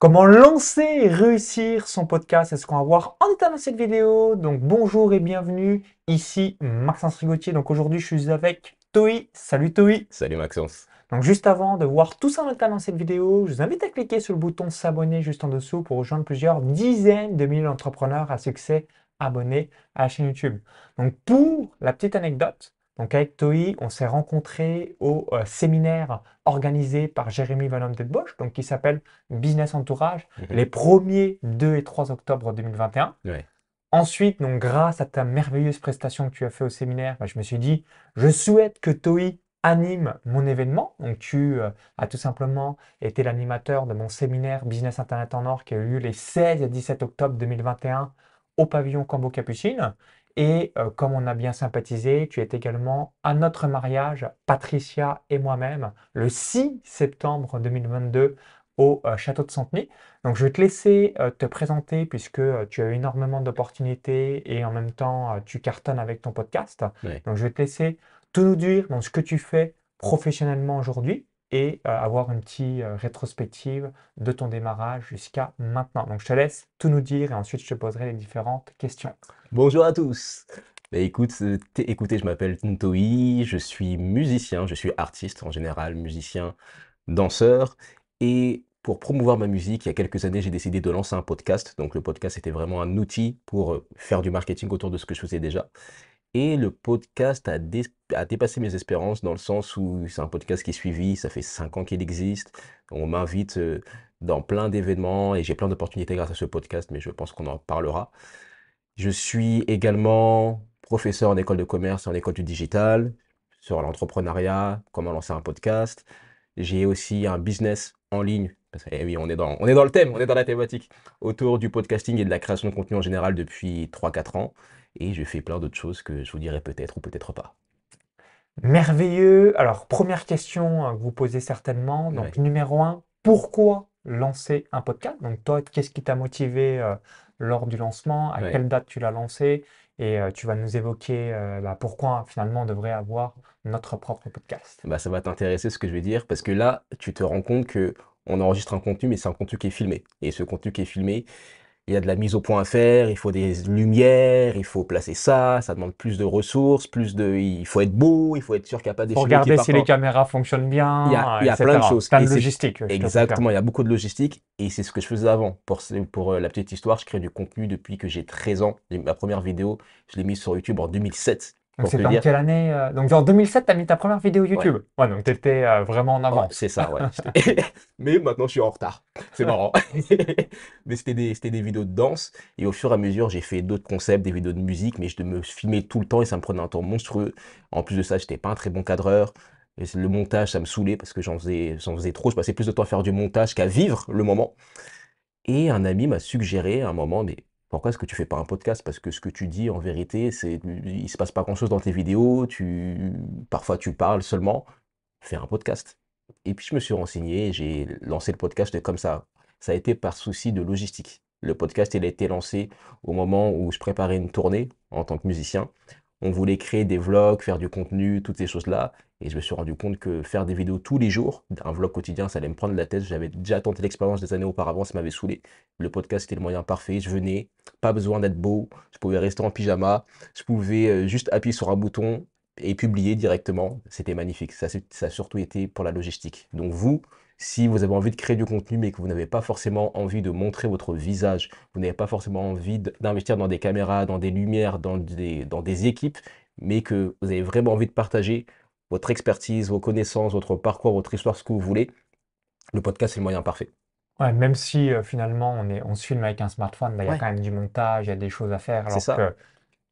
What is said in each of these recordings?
Comment lancer et réussir son podcast C'est ce qu'on va voir en détail dans cette vidéo? Donc bonjour et bienvenue. Ici Maxence Rigotier. Donc aujourd'hui je suis avec Toi. Salut Toi. Salut Maxence. Donc juste avant de voir tout ça en détail dans cette vidéo, je vous invite à cliquer sur le bouton s'abonner juste en dessous pour rejoindre plusieurs dizaines de milliers d'entrepreneurs à succès abonnés à la chaîne YouTube. Donc pour la petite anecdote, donc avec Toi, on s'est rencontrés au euh, séminaire organisé par Jérémy Van Bosch, donc qui s'appelle Business Entourage, Mhm. les premiers 2 et 3 octobre 2021. Ouais. Ensuite, donc grâce à ta merveilleuse prestation que tu as fait au séminaire, bah, je me suis dit, je souhaite que Toi anime mon événement. Donc tu euh, as tout simplement été l'animateur de mon séminaire Business Internet en Or qui a eu lieu les 16 et 17 octobre 2021 au pavillon Cambo Capucine. Et euh, comme on a bien sympathisé, tu es également à notre mariage, Patricia et moi-même, le 6 septembre 2022 au euh, château de Centeny. Donc je vais te laisser euh, te présenter puisque tu as énormément d'opportunités et en même temps tu cartonnes avec ton podcast. Donc je vais te laisser tout nous dire dans ce que tu fais professionnellement aujourd'hui et euh, avoir une petite euh, rétrospective de ton démarrage jusqu'à maintenant. Donc je te laisse tout nous dire et ensuite je te poserai les différentes questions. Bonjour à tous. Bah, écoute, euh, écoutez, je m'appelle Ntoi, je suis musicien, je suis artiste en général, musicien, danseur. Et pour promouvoir ma musique, il y a quelques années, j'ai décidé de lancer un podcast. Donc le podcast était vraiment un outil pour faire du marketing autour de ce que je faisais déjà. Et le podcast a, dé- a dépassé mes espérances dans le sens où c'est un podcast qui est suivi, ça fait cinq ans qu'il existe. On m'invite euh, dans plein d'événements et j'ai plein d'opportunités grâce à ce podcast, mais je pense qu'on en parlera. Je suis également professeur en école de commerce en école du digital, sur l'entrepreneuriat, comment lancer un podcast. J'ai aussi un business en ligne, parce que eh oui, on est dans le thème, on est dans la thématique, autour du podcasting et de la création de contenu en général depuis 3-4 ans. Et je fais plein d'autres choses que je vous dirai peut-être ou peut-être pas. Merveilleux. Alors première question euh, que vous posez certainement. Donc Ouais. numéro un, pourquoi lancer un podcast? Donc toi, qu'est-ce qui t'a motivé euh, lors du lancement? À Ouais. quelle date tu l'as lancé? Et euh, tu vas nous évoquer euh, bah, pourquoi finalement on devrait avoir notre propre podcast. Bah, ça va t'intéresser ce que je vais dire, parce que là, tu te rends compte que on enregistre un contenu, mais c'est un contenu qui est filmé. Et ce contenu qui est filmé, il y a de la mise au point à faire, il faut des lumières, il faut placer ça, ça demande plus de ressources, plus de, il faut être beau, il faut être sûr qu'il n'y a pas des qui regarder si les caméras fonctionnent bien, Il y a- il y a plein de choses. Plein de logistique. confirme. Exactement, il y a beaucoup de logistique et c'est ce que je faisais avant. Pour, pour euh, la petite histoire, je crée du contenu depuis que j'ai 13 ans. Ma première vidéo, je l'ai mise sur YouTube en 2007. Donc te en dire. quelle année? euh, Donc en 2007, tu as mis ta première vidéo YouTube. Ouais, donc tu étais vraiment en Ouais, avance. c'est ça, ouais. Mais maintenant, je suis en retard. C'est marrant. Mais c'était des, c'était des vidéos de danse. Et au fur et à mesure, j'ai fait d'autres concepts, des vidéos de musique, mais je me filmais tout le temps et ça me prenait un temps monstrueux. En plus de ça, j'étais pas un très bon cadreur. Et le montage, ça me saoulait parce que j'en faisais, faisais trop. Je passais plus de temps à faire du montage qu'à vivre le moment. Et un ami m'a suggéré à un moment, mais pourquoi est-ce que tu fais pas un podcast? Parce que ce que tu dis, en vérité, c'est, il se passe pas grand-chose dans tes vidéos. Tu, parfois, tu parles seulement. Fais un podcast. Et puis je me suis renseigné, j'ai lancé le podcast comme ça. Ça a été par souci de logistique. Le podcast, il a été lancé au moment où je préparais une tournée en tant que musicien. On voulait créer des vlogs, faire du contenu, toutes ces choses-là. Et je me suis rendu compte que faire des vidéos tous les jours, un vlog quotidien, ça allait me prendre la tête. J'avais déjà tenté l'expérience des années auparavant, ça m'avait saoulé. Le podcast, c'était le moyen parfait. Je venais, pas besoin d'être beau. Je pouvais rester en pyjama. Je pouvais euh, juste appuyer sur un bouton et publier directement. C'était magnifique. Ça, ça a surtout été pour la logistique. Donc vous, si vous avez envie de créer du contenu, mais que vous n'avez pas forcément envie de montrer votre visage, vous n'avez pas forcément envie d'investir dans des caméras, dans des lumières, dans des, dans des équipes, mais que vous avez vraiment envie de partager votre expertise, vos connaissances, votre parcours, votre histoire, ce que vous voulez, le podcast, c'est le moyen parfait. Ouais, même si euh, finalement on est, on se filme avec un smartphone, bah, il y a quand même du montage, il y a des choses à faire. Alors ça. que,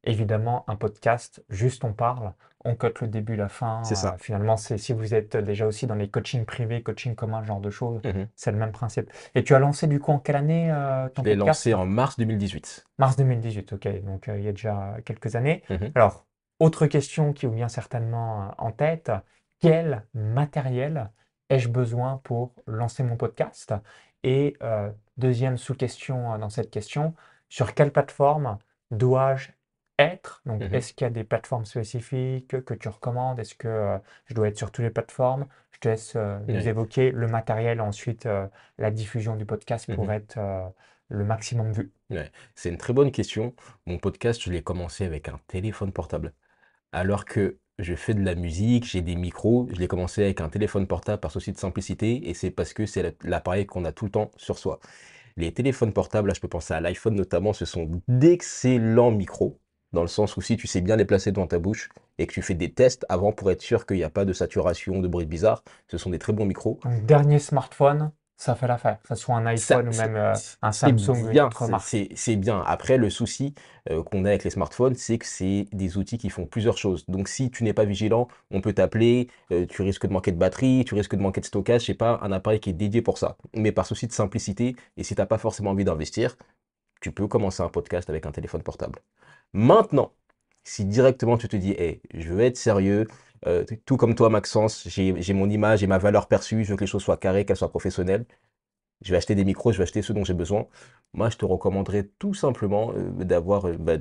évidemment, un podcast, juste on parle, on cote le début, la fin. C'est ça. euh, finalement, c'est si vous êtes déjà aussi dans les coachings privés, coaching commun, ce genre de choses, Mhm. c'est le même principe. Et tu as lancé du coup en quelle année euh, ton Je l'ai lancé en mars 2018. Mars 2018, ok, donc euh, il y a déjà quelques années. Mhm. Alors, autre question qui vous vient certainement euh, en tête, quel matériel ai-je besoin pour lancer mon podcast? Et deuxième sous-question dans cette question, sur quelle plateforme dois-je être. Donc, Mhm. est-ce qu'il y a des plateformes spécifiques que tu recommandes? Est-ce que euh, je dois être sur toutes les plateformes? Je te laisse euh, nous évoquer le matériel, ensuite euh, la diffusion du podcast pour Mhm. être le maximum vu. Ouais. C'est une très bonne question. Mon podcast, je l'ai commencé avec un téléphone portable. Alors que je fais de la musique, j'ai des micros, je l'ai commencé avec un téléphone portable par souci de simplicité et c'est parce que c'est la- l'appareil qu'on a tout le temps sur soi. Les téléphones portables, là, je peux penser à l'iPhone notamment, ce sont d'excellents micros, dans le sens où si tu sais bien les placer devant ta bouche et que tu fais des tests avant pour être sûr qu'il n'y a pas de saturation, de bruit bizarre, ce sont des très bons micros. Donc, dernier smartphone, ça fait l'affaire. Que ce soit un Ça, iPhone ou même euh, un Samsung bien, c'est bien. Après, le souci euh, qu'on a avec les smartphones, c'est que c'est des outils qui font plusieurs choses. Donc, si tu n'es pas vigilant, on peut t'appeler, euh, tu risques de manquer de batterie, tu risques de manquer de stockage. C'est pas un appareil qui est dédié pour ça. Mais par souci de simplicité, et si tu n'as pas forcément envie d'investir, tu peux commencer un podcast avec un téléphone portable. Maintenant, si directement tu te dis, hey, je veux être sérieux, euh, tout comme toi, Maxence, j'ai mon image et ma valeur perçue, je veux que les choses soient carrées, qu'elles soient professionnelles, je vais acheter des micros, je vais acheter ceux dont j'ai besoin. Moi, je te recommanderais tout simplement euh, d'avoir euh, bah,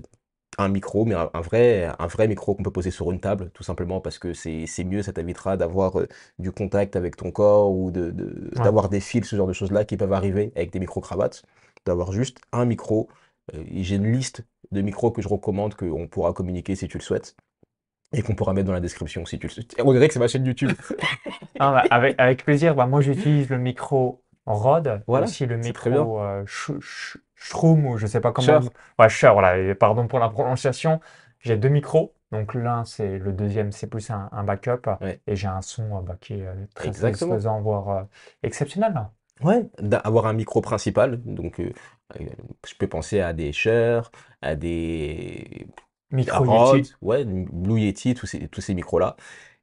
un micro, mais un, un vrai, un vrai micro qu'on peut poser sur une table, tout simplement parce que c'est mieux, ça t'évitera d'avoir euh, du contact avec ton corps ou de, de- Ouais. d'avoir des fils, ce genre de choses-là qui peuvent arriver avec des micro-cravates. D'avoir juste un micro. Euh, et j'ai une liste de micros que je recommande, qu'on pourra communiquer si tu le souhaites. Et qu'on pourra mettre dans la description si tu le souhaites. On dirait que c'est ma chaîne YouTube. Ah, bah, avec, avec plaisir. Bah, moi, j'utilise le micro Rode, Voilà, aussi le micro euh, Sh- Sh- Shroom, ou je sais pas comment. Ouais, voilà. et pardon pour la prononciation. J'ai deux micros. Donc l'un, c'est le deuxième, c'est plus un, un backup. Ouais. Et j'ai un son euh, bah, qui est très Exactement. satisfaisant, voire euh, exceptionnel. Ouais, d'avoir un micro principal. Donc, euh, euh, je peux penser à des Shure, à des Micro Rode, Yeti. ouais, Blue Yeti, tous ces, tous ces micros-là.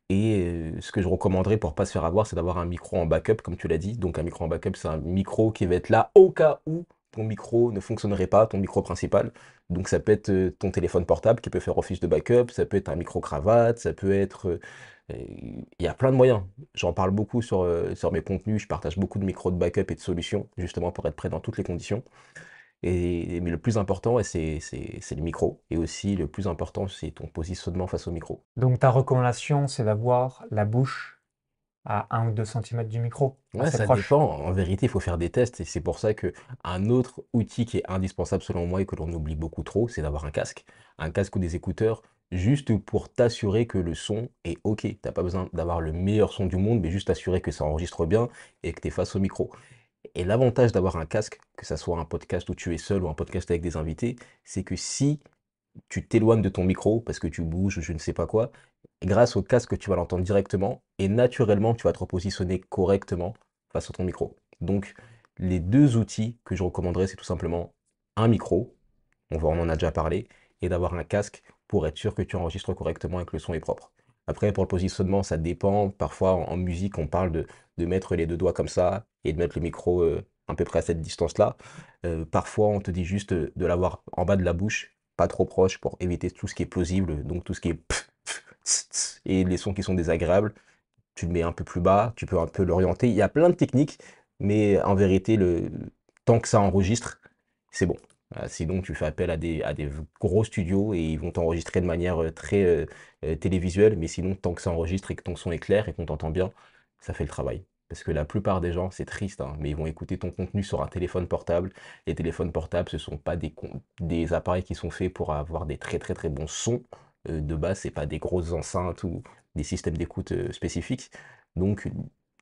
Et euh, ce que je recommanderais pour pas se faire avoir, c'est d'avoir un micro en backup, comme tu l'as dit. Donc, un micro en backup, c'est un micro qui va être là au cas où ton micro ne fonctionnerait pas, ton micro principal. Donc, ça peut être euh, ton téléphone portable qui peut faire office de backup, ça peut être un micro-cravate, ça peut être. Il y a plein de moyens. J'en parle beaucoup sur, euh, sur mes contenus. Je partage beaucoup de micros de backup et de solutions, justement pour être prêt dans toutes les conditions. Et, mais le plus important, c'est le micro. Et aussi, le plus important, c'est ton positionnement face au micro. Donc ta recommandation, c'est d'avoir la bouche à 1 ou 2 cm du micro, Ouais, ça proche. dépend. En vérité, il faut faire des tests. Et c'est pour ça que un autre outil qui est indispensable selon moi et que l'on oublie beaucoup trop, c'est d'avoir un casque. Un casque ou des écouteurs, juste pour t'assurer que le son est OK. T'as pas besoin d'avoir le meilleur son du monde, mais juste t'assurer que ça enregistre bien et que tu es face au micro. Et l'avantage d'avoir un casque, que ça soit un podcast où tu es seul ou un podcast avec des invités, c'est que si tu t'éloignes de ton micro parce que tu bouges ou je ne sais pas quoi, grâce au casque, tu vas l'entendre directement et naturellement, tu vas te repositionner correctement face à ton micro. Donc, les deux outils que je recommanderais, c'est tout simplement un micro, on en a déjà parlé, et d'avoir un casque pour être sûr que tu enregistres correctement et que le son est propre. Après, pour le positionnement, ça dépend. Parfois, en, musique, on parle de, mettre les deux doigts comme ça et de mettre le micro euh, à peu près à cette distance-là. Euh, parfois, on te dit juste de l'avoir en bas de la bouche, pas trop proche pour éviter tout ce qui est plausible, donc tout ce qui est et les sons qui sont désagréables. Tu le mets un peu plus bas, tu peux un peu l'orienter. Il y a plein de techniques, mais en vérité, le, tant que ça enregistre, c'est bon. Euh, Sinon, tu fais appel à des, à des gros studios et ils vont t'enregistrer de manière euh, très euh, télévisuelle, mais sinon, tant que ça enregistre et que ton son est clair et qu'on t'entend bien, ça fait le travail. Parce que la plupart des gens, c'est triste, hein, mais ils vont écouter ton contenu sur un téléphone portable. Les téléphones portables, ce ne sont pas des, appareils qui sont faits pour avoir des très très très bons sons. De base, c'est pas des grosses enceintes ou des systèmes d'écoute spécifiques. Donc,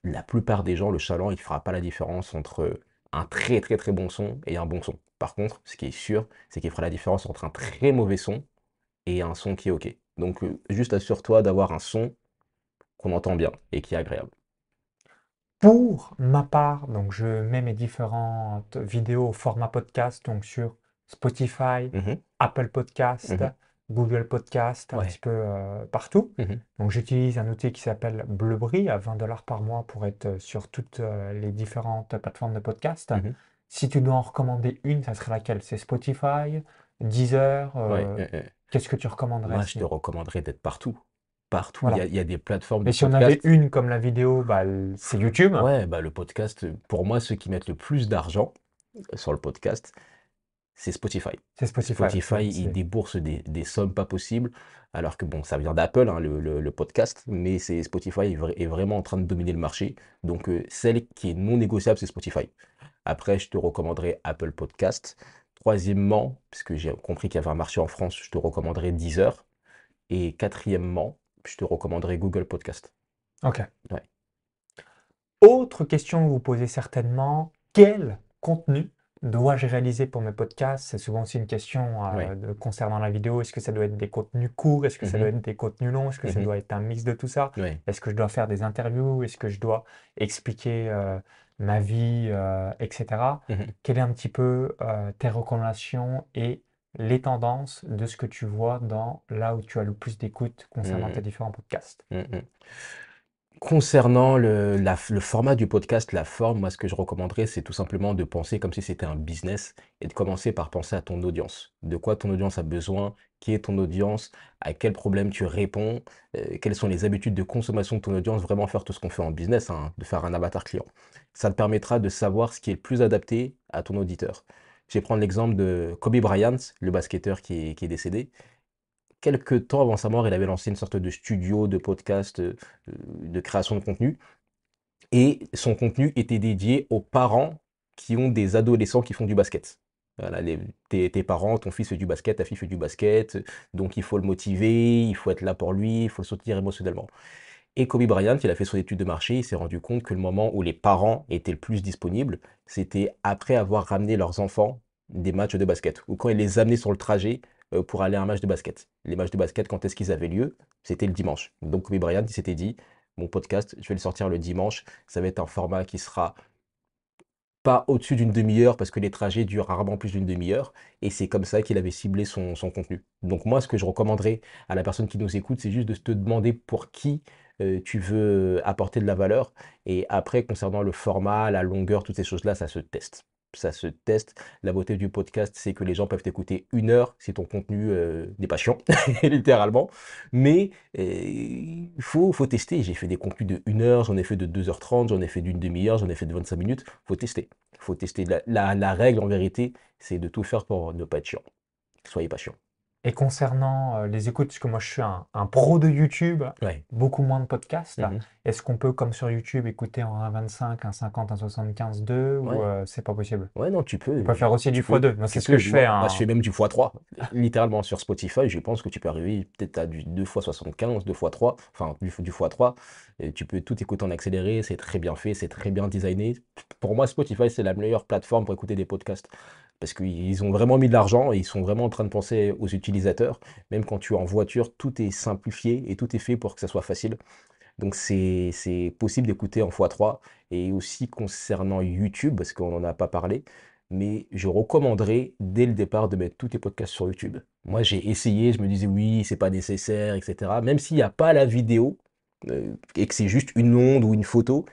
la plupart des gens, le chaland, il ne fera pas la différence entre un très très très bon son et un bon son. Par contre, ce qui est sûr, c'est qu'il fera la différence entre un très mauvais son et un son qui est OK. Donc, euh, juste assure-toi d'avoir un son qu'on entend bien et qui est agréable. Pour ma part, donc je mets mes différentes vidéos au format podcast, donc sur Spotify, Mhm, Apple Podcast, Mhm. Google Podcast, un Ouais. petit peu euh, partout. mhm. Donc j'utilise un outil qui s'appelle Blubry à 20 dollars par mois pour être euh, sur toutes euh, les différentes plateformes de podcast. Mhm. Si tu dois en recommander une, ça serait laquelle? C'est Spotify, Deezer, euh, ouais, qu'est-ce que tu recommanderais Moi, je te recommanderais d'être partout. Partout. Il y a, il y a des plateformes de Mais si on avait une comme la vidéo, bah, c'est YouTube. Ouais, bah, le podcast, pour moi, ceux qui mettent le plus d'argent sur le podcast, c'est Spotify. C'est Spotify. Spotify, ouais, c'est- déboursent des, des sommes pas possibles, alors que bon, ça vient d'Apple, hein, le, le- le podcast, mais c'est Spotify est, vra- est vraiment en train de dominer le marché. Donc, euh, celle qui est non négociable, c'est Spotify. Après, je te recommanderais Apple Podcast. Troisièmement, puisque j'ai compris qu'il y avait un marché en France, je te recommanderais Deezer. Et quatrièmement, je te recommanderais Google Podcast. Ok. Ouais. Autre question que vous posez certainement, quel contenu dois-je réaliser pour mes podcasts? C'est souvent aussi une question euh, de- concernant la vidéo. Est-ce que ça doit être des contenus courts? Est-ce que ça Mhm. doit être des contenus longs? Est-ce que ça Mhm. doit être un mix de tout ça? Est-ce que je dois faire des interviews? Est-ce que je dois expliquer euh, ma vie, euh, etc. Mhm. Quelles est un petit peu tes recommandations et les tendances de ce que tu vois dans là où tu as le plus d'écoute concernant tes différents podcasts? Concernant le, format du podcast, la forme, moi, ce que je recommanderais, c'est tout simplement de penser comme si c'était un business et de commencer par penser à ton audience. De quoi ton audience a besoin, qui est ton audience, à quel problème tu réponds, euh, quelles sont les habitudes de consommation de ton audience, vraiment faire tout ce qu'on fait en business, hein, de faire un avatar client. Ça te permettra de savoir ce qui est le plus adapté à ton auditeur. Je vais prendre l'exemple de Kobe Bryant, le basketteur qui est décédé quelques temps avant sa mort, il avait lancé une sorte de studio de podcast, euh, euh, de création de contenu. Et son contenu était dédié aux parents qui ont des adolescents qui font du basket. Voilà, tes, tes parents, ton fils fait du basket, ta fille fait du basket, donc il faut le motiver, il faut être là pour lui, il faut le soutenir émotionnellement. Et Kobe Bryant, il a fait son étude de marché, il s'est rendu compte que le moment où les parents étaient le plus disponibles, c'était après avoir ramené leurs enfants des matchs de basket, ou quand il les amenait sur le trajet pour aller à un match de basket. Les matchs de basket, quand est-ce qu'ils avaient lieu? C'était le dimanche. Donc Kobe Bryant, s'était dit, mon podcast, je vais le sortir le dimanche, ça va être un format qui sera pas au-dessus d'une demi-heure parce que les trajets durent rarement plus d'une demi-heure et c'est comme ça qu'il avait ciblé son, son contenu. Donc moi, ce que je recommanderais à la personne qui nous écoute, c'est juste de te demander pour qui euh, tu veux apporter de la valeur et après, concernant le format, la longueur, toutes ces choses-là, ça se teste. Ça se teste. La beauté du podcast, c'est que les gens peuvent t'écouter une heure si ton contenu euh, n'est pas chiant, littéralement. Mais euh, il faut, tester. J'ai fait des contenus de 1 heure, j'en ai fait de 2h30, j'en ai fait d'une demi-heure, j'en ai fait de 25 minutes. faut tester. faut tester. La, règle, en vérité, c'est de tout faire pour ne pas être chiant. Soyez pas chiant. Et concernant euh, les écoutes, parce que moi je suis un, un pro de YouTube, Ouais. beaucoup moins de podcasts, Mhm. est-ce qu'on peut, comme sur YouTube, écouter en 1.25, 1.50, 1.75, 2 ou Ouais. euh, c'est pas possible? Ouais, non, tu peux. On peut faire aussi du Tu peux. x2. Moi, c'est Tu ce que peux. je fais. Moi, hein. je fais même du x3. Littéralement, sur Spotify, je pense que tu peux arriver peut-être à du 2 x 75, 2 x 3, enfin du, du x3. Et tu peux tout écouter en accéléré, c'est très bien fait, c'est très bien designé. Pour moi, Spotify, c'est la meilleure plateforme pour écouter des podcasts. Parce qu'ils ont vraiment mis de l'argent et ils sont vraiment en train de penser aux utilisateurs. Même quand tu es en voiture, tout est simplifié et tout est fait pour que ça soit facile. Donc c'est possible d'écouter en x3 et aussi concernant YouTube, parce qu'on n'en a pas parlé, mais je recommanderais dès le départ de mettre tous tes podcasts sur YouTube. Moi j'ai essayé, je me disais oui, c'est pas nécessaire, etc. Même s'il n'y a pas la vidéo euh, et que c'est juste une onde ou une photo,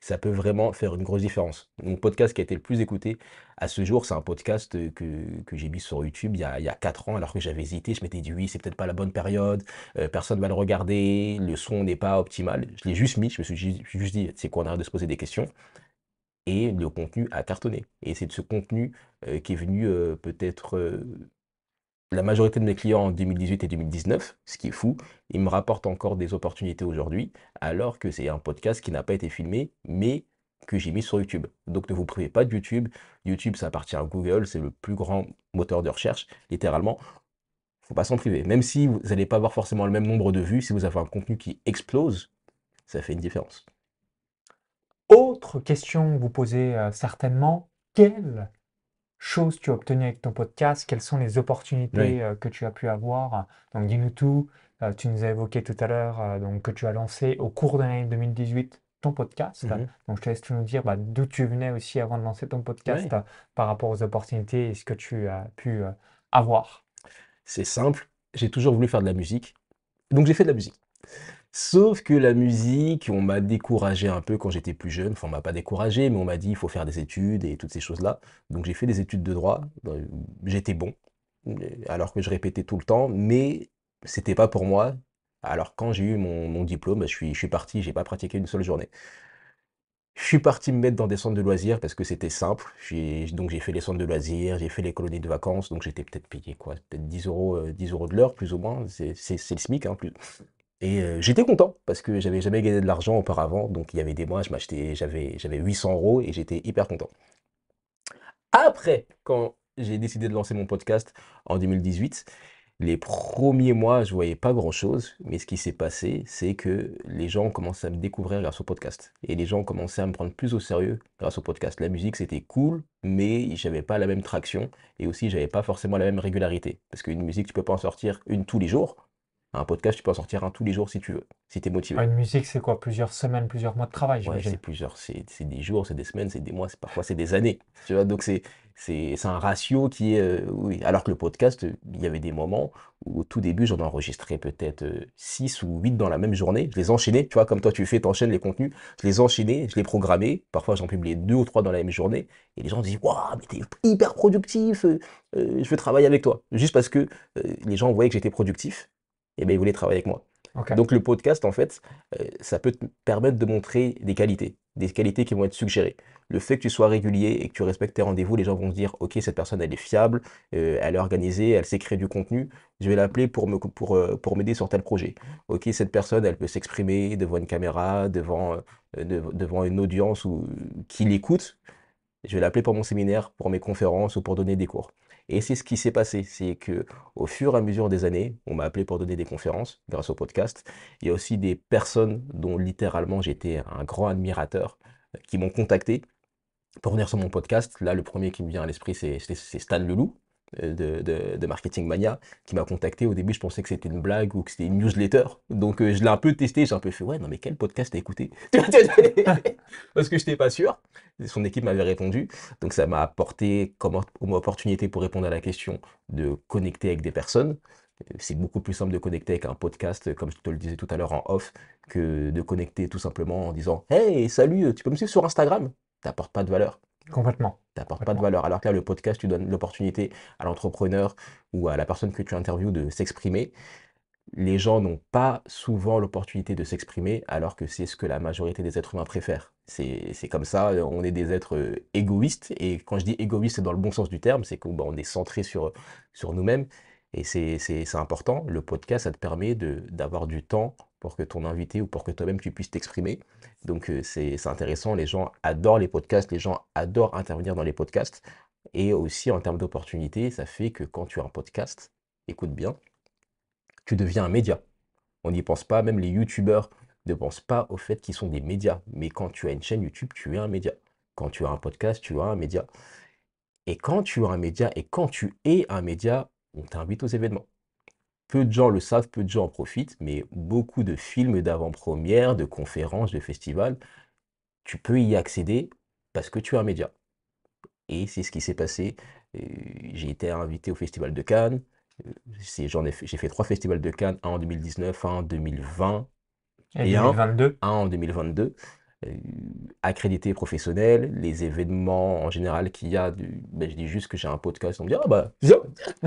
ça peut vraiment faire une grosse différence. Mon podcast qui a été le plus écouté à ce jour, c'est un podcast euh, que, que j'ai mis sur YouTube il y a, il y a 4 ans, alors que j'avais hésité. Je m'étais dit oui, c'est peut-être pas la bonne période, euh, personne va le regarder, le son n'est pas optimal. Je l'ai juste mis, je me suis ju- juste dit, c'est quoi, on arrête de se poser des questions. Et le contenu a cartonné. Et c'est de ce contenu euh, qui est venu peut-être la majorité de mes clients en 2018 et 2019, ce qui est fou. Ils me rapportent encore des opportunités aujourd'hui, alors que c'est un podcast qui n'a pas été filmé, mais que j'ai mis sur YouTube. Donc ne vous privez pas de YouTube. YouTube, ça appartient à Google, c'est le plus grand moteur de recherche, littéralement. Faut pas s'en priver. Même si vous n'allez pas avoir forcément le même nombre de vues, si vous avez un contenu qui explose, ça fait une différence. Autre question que vous posez euh, certainement, quelle chose tu as obtenu avec ton podcast? Quelles sont les opportunités Oui. euh, que tu as pu avoir? Donc dis-nous tout. Euh, tu nous as évoqué tout à l'heure euh, donc, que tu as lancé au cours de l'année 2018 ton podcast. Mhm. Donc je te laisse tout nous dire bah, d'où tu venais aussi avant de lancer ton podcast par rapport aux opportunités et ce que tu as pu euh, avoir. C'est simple, j'ai toujours voulu faire de la musique, donc j'ai fait de la musique. Sauf que la musique, on m'a découragé un peu quand j'étais plus jeune. Enfin, on m'a pas découragé, mais on m'a dit il faut faire des études et toutes ces choses-là. Donc j'ai fait des études de droit. Euh, J'étais bon, alors que je répétais tout le temps, mais c'était pas pour moi. Alors quand j'ai eu mon, diplôme, je suis, je suis parti, j'ai pas pratiqué une seule journée. Je suis parti me mettre dans des centres de loisirs parce que c'était simple. Donc j'ai fait les centres de loisirs, j'ai fait les colonies de vacances, donc j'étais peut-être payé quoi, peut-être 10 euros, euh, 10 euros de l'heure plus ou moins. C'est le SMIC hein, plus. Et euh, j'étais content parce que j'avais jamais gagné de l'argent auparavant. Donc il y avait des mois, je m'achetais, j'avais j'avais 800 euros et j'étais hyper content. Après, quand j'ai décidé de lancer mon podcast en 2018, les premiers mois, je voyais pas grand-chose, mais ce qui s'est passé, c'est que les gens ont commencé à me découvrir grâce au podcast. Et les gens ont commencé à me prendre plus au sérieux grâce au podcast. La musique, c'était cool, mais j'avais pas la même traction et aussi j'avais pas forcément la même régularité. Parce qu'une musique, tu peux pas en sortir une tous les jours. Un podcast, tu peux en sortir un tous les jours si tu veux, si tu es motivé. Ah, Une musique, c'est quoi? Plusieurs semaines, plusieurs mois de travail, Ouais, j'imagine. c'est plusieurs, c'est des jours, c'est des semaines, c'est des mois, c'est parfois c'est des années. Tu vois, donc c'est un ratio qui est euh, oui. Alors que le podcast, euh, il y avait des moments où au tout début, j'en enregistrais peut-être euh, 6 ou 8 dans la même journée. Je les enchaînais, tu vois, comme toi tu fais, t'enchaînes les contenus. Je les enchaînais, je les programmais. Parfois, j'en publiais deux ou trois dans la même journée. Et les gens disaient, waouh, mais t'es hyper productif, euh, euh, je veux travailler avec toi. Juste parce que euh, les gens voyaient que j'étais productif, et ben ils voulaient travailler avec moi. Donc le podcast, en fait, euh, ça peut te permettre de montrer des qualités, des qualités qui vont être suggérées. Le fait que tu sois régulier et que tu respectes tes rendez-vous, les gens vont se dire, OK, cette personne, elle est fiable, euh, elle est organisée, elle sait créer du contenu, je vais l'appeler pour me, pour, euh, pour m'aider sur tel projet. OK, cette personne, elle peut s'exprimer devant une caméra, devant, euh, dev- devant une audience ou, qui l'écoute. Je vais l'appeler pour mon séminaire, pour mes conférences ou pour donner des cours. Et c'est ce qui s'est passé, c'est que au fur et à mesure des années, on m'a appelé pour donner des conférences grâce au podcast. Il y a aussi des personnes dont littéralement j'étais un grand admirateur qui m'ont contacté pour venir sur mon podcast. Là, le premier qui me vient à l'esprit, c'est Stan Leloup de, Marketing Mania qui m'a contacté. Au début, je pensais que c'était une blague ou que c'était une newsletter. Donc, euh, je l'ai un peu testé. J'ai un peu fait, ouais, non, mais quel podcast t'as écouté? Parce que je n'étais pas sûr. Son équipe m'avait répondu. Donc, ça m'a apporté comme, opportunité pour répondre à la question de connecter avec des personnes. C'est beaucoup plus simple de connecter avec un podcast, comme je te le disais tout à l'heure en off, que de connecter tout simplement en disant Hey, salut, tu peux me suivre sur Instagram? T'apportes pas de valeur. Complètement. T'apportes pas de valeur. Alors que là, le podcast, tu donnes l'opportunité à l'entrepreneur ou à la personne que tu interviews de s'exprimer. Les gens n'ont pas souvent l'opportunité de s'exprimer, alors que c'est ce que la majorité des êtres humains préfèrent. C'est, c'est comme ça, on est des êtres euh, égoïstes, et quand je dis égoïste, c'est dans le bon sens du terme, c'est qu'on on est centré sur, sur nous-mêmes, et c'est, c'est, c'est important. Le podcast, ça te permet de, d'avoir du temps pour que ton invité ou pour que toi-même tu puisses t'exprimer. Donc euh, c'est, intéressant, les gens adorent les podcasts, les gens adorent intervenir dans les podcasts, et aussi en termes d'opportunités, ça fait que quand tu as un podcast, écoute bien, tu deviens un média. On n'y pense pas, même les youtubeurs ne pensent pas au fait qu'ils sont des médias. Mais quand tu as une chaîne YouTube, tu es un média. Quand tu as un podcast, tu as un média. Et quand tu as un média et quand tu es un média, on t'invite aux événements. Peu de gens le savent, peu de gens en profitent, mais beaucoup de films d'avant-première, de conférences, de festivals, tu peux y accéder parce que tu es un média. Et c'est ce qui s'est passé. Euh, J'ai été invité au Festival de Cannes. Euh, fait, j'ai fait trois festivals de Cannes, un en 2019, un en 2020 Et et un, 2022? un en 2022. Euh, accrédité professionnel, les événements en général qu'il y a, ben, je dis juste que j'ai un podcast, on me dit, ah bah, viens,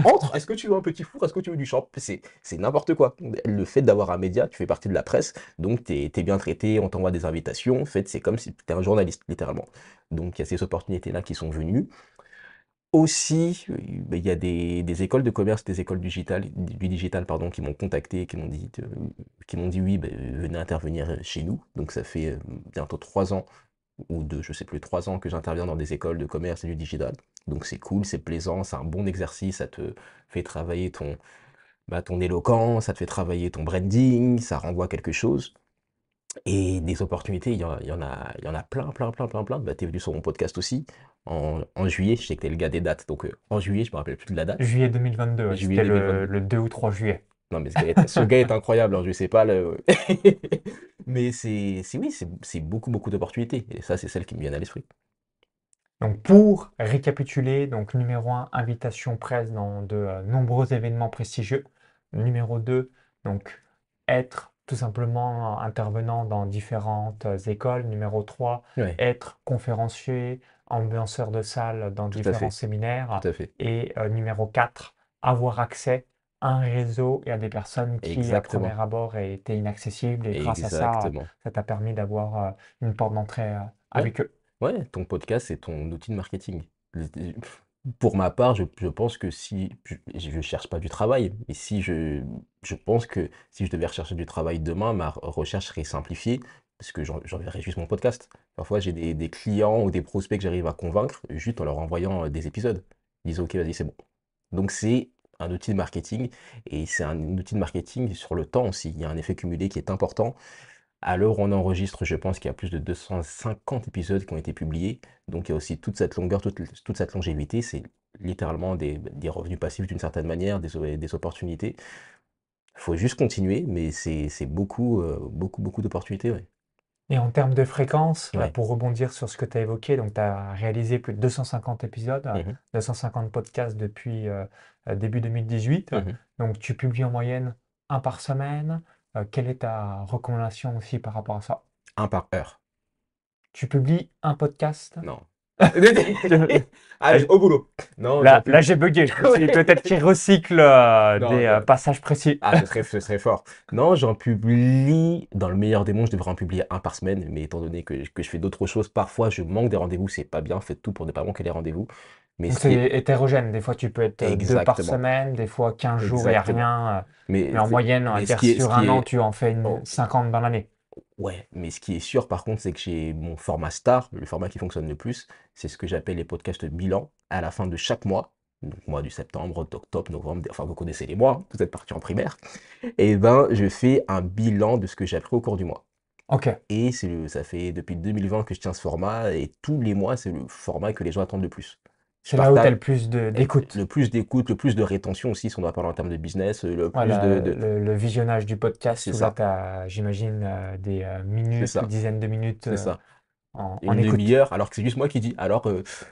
entre, est-ce que tu veux un petit four, est-ce que tu veux du champ? C'est, c'est n'importe quoi. Le fait d'avoir un média, tu fais partie de la presse, donc tu es, bien traité, on t'envoie des invitations, en fait, c'est comme si tu étais un journaliste, littéralement. Donc il y a ces opportunités-là qui sont venues. Aussi, euh, ben, il y a des, écoles de commerce, des écoles digital, du digital, pardon, qui m'ont contacté, qui m'ont dit, euh, qui m'ont dit oui, ben, venez intervenir chez nous. Donc ça fait euh, bientôt trois ans ou deux, je sais plus, trois ans que j'interviens dans des écoles de commerce et du digital. Donc c'est cool, c'est plaisant, c'est un bon exercice, ça te fait travailler ton, bah, ton éloquence, ça te fait travailler ton branding, ça renvoie quelque chose. Et des opportunités, il y en, il y en a, il y en a plein, plein, plein, plein, plein. Bah, tu es venu sur mon podcast aussi en, en juillet, je sais que tu es le gars des dates, donc euh, en juillet, je me rappelle plus de la date. Juillet 2022, ouais, Juillet c'était le, 2022. le 2 ou 3 juillet. Non, mais ce gars est, ce gars est incroyable, hein, je sais pas le... Mais c'est, c'est oui, c'est c'est beaucoup, beaucoup d'opportunités. Et ça, c'est celles qui me viennent à l'esprit. Donc pour récapituler, donc numéro 1, invitation presse dans de euh, nombreux événements prestigieux. Numéro 2, donc être tout simplement intervenant dans différentes euh, écoles. Numéro 3, Ouais, être conférencier, ambianceur de salle dans tout à différents séminaires. tout à fait. Et euh, numéro 4, avoir accès à un réseau et à des personnes qui, à Exactement. premier abord, étaient inaccessibles. Et grâce à ça, ça t'a permis d'avoir euh, une porte d'entrée avec eux. Ouais, ton podcast, c'est ton outil de marketing. Pour ma part, je, pense que si je ne cherche pas du travail, mais si je, je pense que si je devais rechercher du travail demain, ma recherche serait simplifiée parce que j'enverrai juste mon podcast. Parfois, j'ai des, des clients ou des prospects que j'arrive à convaincre juste en leur envoyant euh, des épisodes. Ils disent, OK, vas-y, c'est bon. Donc, c'est un outil de marketing et c'est un outil de marketing sur le temps aussi. Il y a un effet cumulé qui est important. À l'heure on enregistre, je pense qu'il y a plus de 250 épisodes qui ont été publiés. Donc il y a aussi toute cette longueur, toute, cette longévité. C'est littéralement des, revenus passifs d'une certaine manière, des, des opportunités. Il faut juste continuer, mais c'est beaucoup, euh, beaucoup, beaucoup d'opportunités. Et en termes de fréquence, pour rebondir sur ce que tu as évoqué, donc tu as réalisé plus de 250 épisodes, 250 mmh podcasts depuis euh, début 2018. Mmh donc tu publies en moyenne un par semaine. Euh, quelle est ta recommandation aussi par rapport à ça? Un par heure. Tu publies un podcast? Non. Allez, au boulot. Non, Là, là j'ai bugué. peut-être qu'il recycle euh, des euh, passages précis. Ah, ce serait, ce serait fort. Non, j'en publie, dans le meilleur des mondes, je devrais en publier un par semaine, mais étant donné que, que je fais d'autres choses, parfois je manque des rendez-vous, c'est pas bien, faites tout pour ne pas manquer les rendez-vous. C'est hétérogène. Des fois, tu peux être deux par semaine, des fois 15 jours et rien. Mais, en moyenne, on sur un an, tu en fais une 50 dans l'année. Ouais, mais ce qui est sûr par contre, c'est que j'ai mon format star, le format qui fonctionne le plus, c'est ce que j'appelle les podcasts bilan à la fin de chaque mois. Donc mois du septembre, d'octobre, novembre, enfin vous connaissez les mois, hein, vous êtes parti en primaire. Et ben je fais un bilan de ce que j'ai appris au cours du mois. Ok. Et ça fait depuis 2020 que je tiens ce format et tous les mois c'est le format que les gens attendent le plus. C'est là où tu as le plus d'écoute. Le plus d'écoute, le plus de rétention aussi, si on doit parler en termes de business, le plus de, Le, visionnage du podcast, c'est ça. j'imagine, euh, des euh, minutes, des dizaines de minutes c'est ça. Euh, en, une demi-heure, alors que c'est juste moi qui dis. Alors,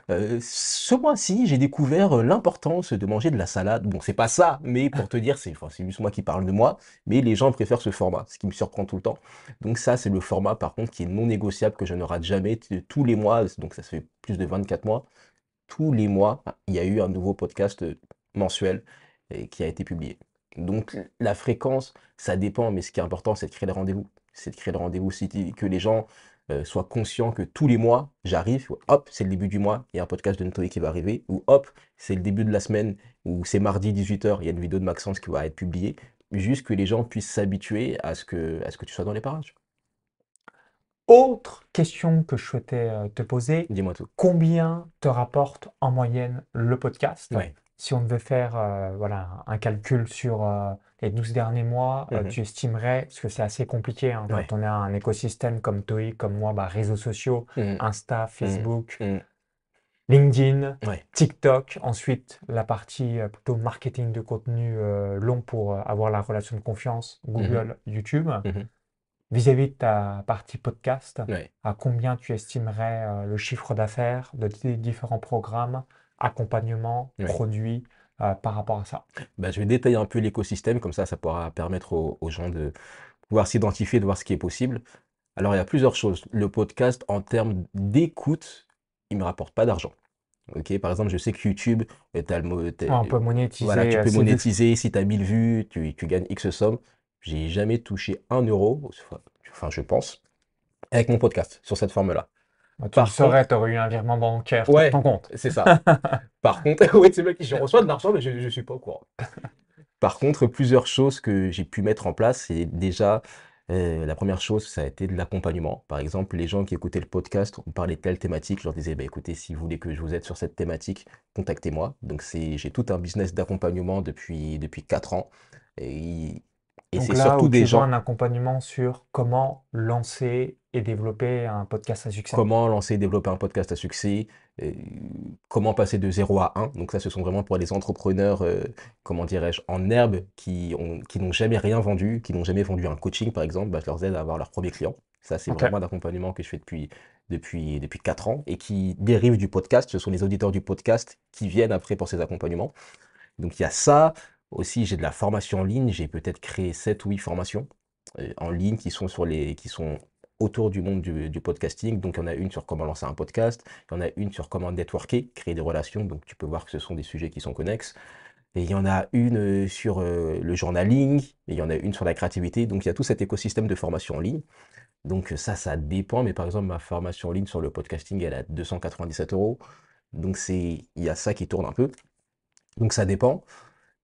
ce mois-ci, j'ai découvert l'importance de manger de la salade. Bon, c'est pas ça, mais pour te dire, c'est enfin, juste moi qui parle de moi, mais les gens préfèrent ce format, ce qui me surprend tout le temps. Donc ça, c'est le format, par contre, qui est non négociable, que je ne rate jamais, tous les mois, donc ça fait plus de 24 mois tous les mois, il y a eu un nouveau podcast euh, mensuel qui a été publié. Donc la fréquence, ça dépend, mais ce qui est important, c'est de créer le rendez-vous. C'est de créer le rendez-vous, que les gens euh, soient conscients que tous les mois, j'arrive, hop, c'est le début du mois, il y a un podcast de Ntoy qui va arriver, ou hop, c'est le début de la semaine, ou c'est mardi 18h, il y a une vidéo de Maxence qui va être publiée, juste que les gens puissent s'habituer à, ce que, à ce que tu sois dans les parages. Autre question que je souhaitais euh, te poser. Dis-moi tout. Combien te rapporte en moyenne le podcast? Si on devait faire euh, voilà, un calcul sur euh, les 12 derniers mois, mhm. tu estimerais, parce que c'est assez compliqué hein, quand on a un écosystème comme Toi, comme moi, bah, réseaux sociaux, mhm. Insta, mhm. Facebook, LinkedIn, TikTok, ensuite la partie plutôt marketing de contenu long pour avoir la relation de confiance, Google, YouTube. Vis-à-vis de ta partie podcast, à combien tu estimerais euh, le chiffre d'affaires de tes différents programmes, accompagnement, produits euh, par rapport à ça? Bah, je vais détailler un peu l'écosystème, comme ça, ça pourra permettre aux, gens de pouvoir s'identifier, de voir ce qui est possible. Alors, il y a plusieurs choses. Le podcast, en termes d'écoute, il ne me rapporte pas d'argent. Par exemple, je sais que YouTube, euh, on peut monétiser. Voilà, tu peux monétiser. Si tu as 1000 vues, tu, tu gagnes X somme. J'ai jamais touché un euro, enfin je pense, avec mon podcast sur cette forme-là. Bah, tu Par saurais, tu aurais eu un virement bancaire ouais, ton compte. C'est ça. Par contre, oui, c'est je reçois de l'argent, mais je ne suis pas au courant. Par contre, plusieurs choses que j'ai pu mettre en place, c'est déjà euh, la première chose, ça a été de l'accompagnement. Par exemple, les gens qui écoutaient le podcast, on parlait de telle thématique, je leur disais, bah, écoutez, si vous voulez que je vous aide sur cette thématique, contactez-moi. Donc, j'ai tout un business d'accompagnement depuis, depuis 4 ans. Et et c'est surtout des gens. un accompagnement sur comment lancer et développer un podcast à succès. Comment lancer et développer un podcast à succès, euh, comment passer de 0 à 1. Donc ça, ce sont vraiment pour les entrepreneurs, euh, comment dirais-je, en herbe, qui ont, qui n'ont jamais rien vendu, qui n'ont jamais vendu un coaching, par exemple, bah, je leur aide à avoir leur premier client. Ça, c'est vraiment un accompagnement que je fais depuis, depuis, depuis 4 ans et qui dérive du podcast. Ce sont les auditeurs du podcast qui viennent après pour ces accompagnements. Donc il y a ça. Aussi, j'ai de la formation en ligne. J'ai peut-être créé 7 ou 8 formations euh, en ligne qui sont, sur les, qui sont autour du monde du, podcasting. Donc, il y en a une sur comment lancer un podcast. Il y en a une sur comment networker, créer des relations. Donc, tu peux voir que ce sont des sujets qui sont connexes. Et il y en a une euh, sur euh, le journaling. Et il y en a une sur la créativité. Donc, il y a tout cet écosystème de formation en ligne. Donc ça, ça dépend. Mais par exemple, ma formation en ligne sur le podcasting, elle est à 297 euros. Donc il y a ça qui tourne un peu. Donc ça dépend.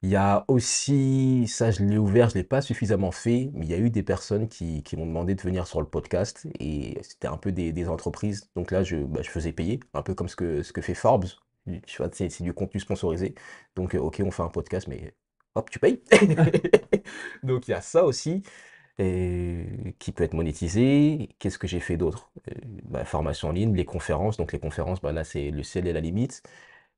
Il y a aussi, ça je l'ai ouvert, je ne l'ai pas suffisamment fait, mais il y a eu des personnes qui, qui m'ont demandé de venir sur le podcast et c'était un peu des, des entreprises. Donc là, je, bah, je faisais payer, un peu comme ce que, ce que fait Forbes. C'est du contenu sponsorisé. Donc, euh, ok, on fait un podcast, mais hop, tu payes. Donc il y a ça aussi qui peut être monétisé. Qu'est-ce que j'ai fait d'autre? Euh, bah, formation en ligne, les conférences. Donc les conférences, bah, là, c'est le ciel et la limite.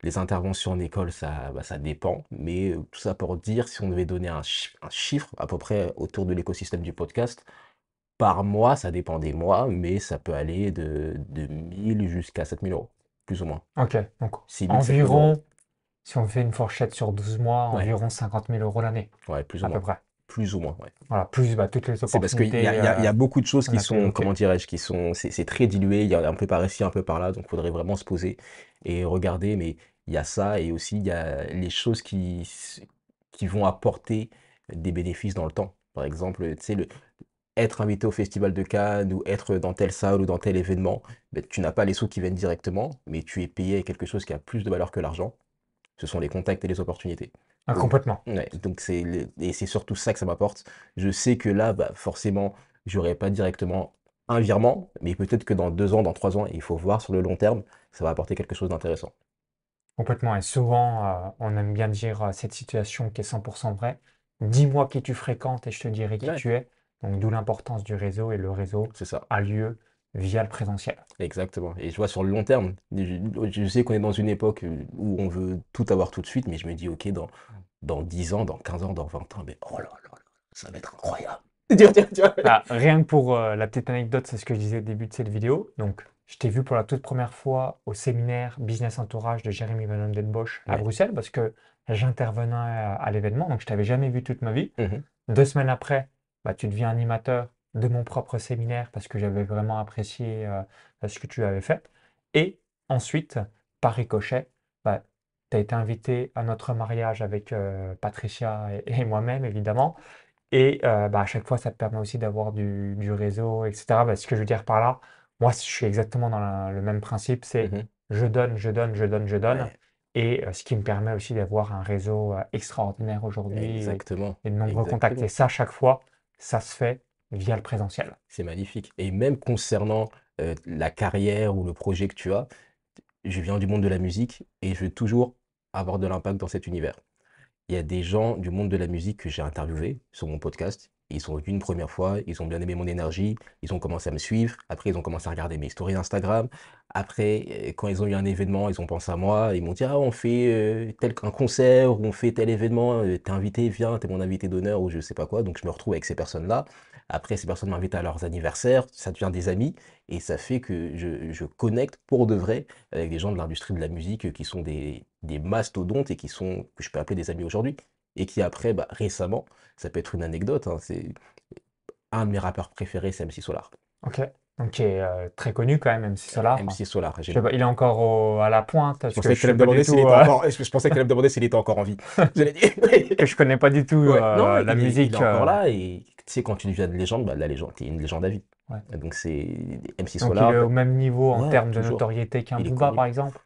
Les interventions en école, ça, bah, ça dépend. Mais euh, tout ça pour dire, si on devait donner un, chi- un chiffre à peu près autour de l'écosystème du podcast, par mois, ça dépend des mois, mais ça peut aller de, de 1000 jusqu'à 7000 euros, plus ou moins. Ok, donc 6000, 7000 euros. environ, si on fait une fourchette sur 12 mois, Ouais, environ 50 000 euros l'année, ouais, plus ou à peu moins. près. Plus ou moins, ouais. Voilà, plus bah, toutes les C'est parce qu'il y opportunités a, y y euh, beaucoup de choses qu'on qui sont, comment dirais-je, qui sont, c'est c'est très dilué, il y a un peu par ici, un peu par là, donc il faudrait vraiment se poser et regarder, mais il y a ça et aussi il y a les choses qui, qui vont apporter des bénéfices dans le temps. Par exemple, tu sais, le, être invité au Festival de Cannes ou être dans telle salle ou dans tel événement, ben, tu n'as pas les sous qui viennent directement, mais tu es payé quelque chose qui a plus de valeur que l'argent. Ce sont les contacts et les opportunités. Ah, Donc, complètement. ouais, donc c'est et c'est surtout ça que ça m'apporte. Je sais que là, bah, forcément, j'aurai pas directement un virement, mais peut-être que dans deux ans, dans trois ans, il faut voir sur le long terme, ça va apporter quelque chose d'intéressant. Complètement. Et souvent, euh, on aime bien dire euh, cette situation qui est 100% vraie. Dis-moi qui tu fréquentes et je te dirai qui Ouais, tu es. Donc, d'où l'importance du réseau. Et le réseau ça, a lieu via le présentiel. exactement. Et je vois sur le long terme, je, je sais qu'on est dans une époque où on veut tout avoir tout de suite, mais je me dis, ok, dans, dans 10 ans, dans 15 ans, dans 20 ans, mais oh là là, ça va être incroyable. Tu vois, tu vois, tu vois. Ah, rien que pour euh, la petite anecdote, c'est ce que je disais au début de cette vidéo. Donc, je t'ai vu pour la toute première fois au séminaire Business Entourage de Jérémy Van Den Bosch à Ouais. Bruxelles parce que j'intervenais à, à l'événement. Donc, je t'avais jamais vu toute ma vie. Mhm. Deux semaines après, bah, tu deviens animateur de mon propre séminaire parce que j'avais vraiment apprécié euh, ce que tu avais fait. Et ensuite, par ricochet, bah, tu as été invité à notre mariage avec euh, Patricia et, et moi-même, évidemment. Et euh, bah, à chaque fois, ça te permet aussi d'avoir du, du réseau, etc. Bah, ce que je veux dire par là, moi, je suis exactement dans la- le même principe, c'est Mhm. je donne, je donne, je donne, je donne. Ouais, Et euh, ce qui me permet aussi d'avoir un réseau euh, extraordinaire aujourd'hui et, exactement, et de nombreux contacts. Et ça, à chaque fois, ça se fait via le présentiel. C'est magnifique. Et même concernant euh, la carrière ou le projet que tu as, je viens du monde de la musique et je veux toujours avoir de l'impact dans cet univers. Il y a des gens du monde de la musique que j'ai interviewés sur mon podcast. Ils sont venus une première fois, ils ont bien aimé mon énergie, ils ont commencé à me suivre. Après, ils ont commencé à regarder mes stories Instagram. Après, euh, quand ils ont eu un événement, ils ont pensé à moi. Ils m'ont dit, ah, on fait euh, tel un concert ou on fait tel événement. euh, T'es invité, viens, t'es mon invité d'honneur ou je sais pas quoi. Donc, je me retrouve avec ces personnes-là. Après, ces personnes m'invitent à leurs anniversaires, ça devient des amis et ça fait que je, je connecte pour de vrai avec des gens de l'industrie de la musique qui sont des, des mastodontes et qui sont, que je peux appeler des amis aujourd'hui. Et qui après, bah, récemment, ça peut être une anecdote, hein, c'est un de mes rappeurs préférés, c'est MC Solar. Ok. Donc, qui est euh, très connu quand même, MC Solar. MC Solar, j'ai- pas, il est encore au- à la pointe je parce que pensais je me demandait s'il était encore, je pensais qu'elle me demandait s'il était encore en vie? Je que je connais pas du tout Ouais, euh, non, la il musique. est encore euh, là et tu sais, quand tu deviens une légende, bah, la légende, t'es une légende à vie. ouais. Donc c'est MC Donc, il Solar, est au même niveau en ouais, termes de toujours. notoriété qu'un Booba, par exemple.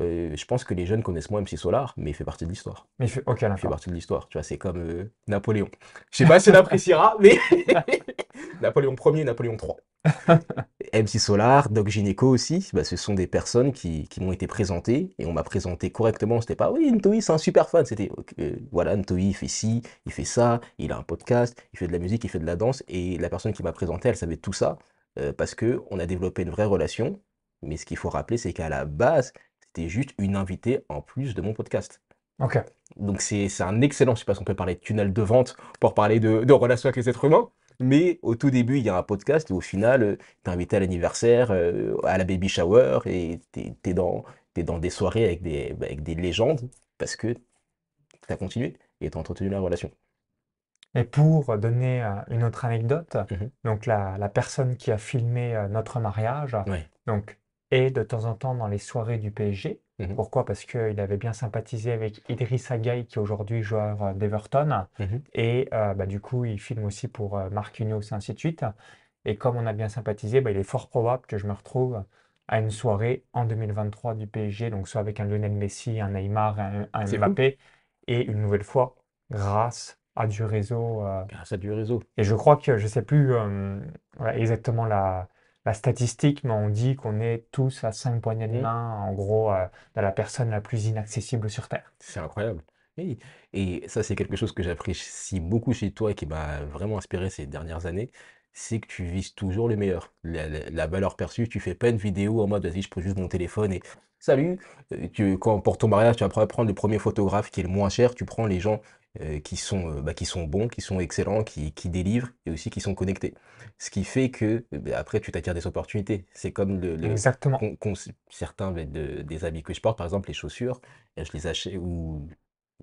Euh, je pense que les jeunes connaissent moins MC Solar, mais il fait partie de l'histoire. Mais il fait- ok, Il fait partie de l'histoire. Tu vois, c'est comme euh, Napoléon. Je sais pas si on appréciera, mais Napoléon Ier, Napoléon III. MC Solar, Doc Gynéco aussi, bah, ce sont des personnes qui, qui m'ont été présentées et on m'a présenté correctement. C'était pas, oui, Ntoi, c'est un super fan. C'était, ok, euh, voilà, Ntoi, il fait ci, il fait ça, il a un podcast, il fait de la musique, il fait de la danse. Et la personne qui m'a présenté, elle savait tout ça euh, parce que on a développé une vraie relation. Mais ce qu'il faut rappeler, c'est qu'à la base, c'était juste une invitée en plus de mon podcast. Ok. Donc c'est un excellent, je sais pas si on peut parler de tunnel de vente pour parler de, de relations avec les êtres humains, mais au tout début, il y a un podcast et au final, tu es invité à l'anniversaire, euh, à la baby shower et tu es, dans, t'es dans des soirées avec des, bah, avec des légendes parce que tu as continué et tu as entretenu la relation. Et pour donner euh, une autre anecdote, Mhm. donc la, la personne qui a filmé euh, notre mariage, Ouais. donc, est de temps en temps dans les soirées du PSG. Mhm. Pourquoi? Parce qu'il avait bien sympathisé avec Idrissa Gueye, qui est aujourd'hui joueur euh, d'Everton. Mhm. Et euh, bah, du coup, il filme aussi pour euh, Marquinhos et ainsi de suite. Et comme on a bien sympathisé, bah, il est fort probable que je me retrouve à une soirée en 2023 du PSG, donc soit avec un Lionel Messi, un Neymar, un, un. Mbappé, et une nouvelle fois, grâce à du réseau. euh, Grâce à du réseau. et je crois que, je ne sais plus exactement la, la statistique, mais on dit qu'on est tous à 5 poignées de main, en gros, euh, de la personne la plus inaccessible sur Terre. C'est incroyable. Oui. Et ça, c'est quelque chose que j'apprécie beaucoup chez toi et qui m'a vraiment inspiré ces dernières années. C'est que tu vises toujours le meilleur. La, la- la valeur perçue, tu fais pas une vidéo en mode, vas-y, je prends juste mon téléphone et salut. Euh, Tu, quand, pour ton mariage, tu vas prendre le premier photographe qui est le moins cher. Tu prends les gens qui sont, euh, bah, qui sont bons, qui sont excellents, qui, qui délivrent et aussi qui sont connectés. Ce qui fait que, euh, bah, après, tu t'attires des opportunités. C'est comme le, le- Exactement. con- con- certains de- de- des habits que je porte, par exemple les chaussures, euh, je les achète ou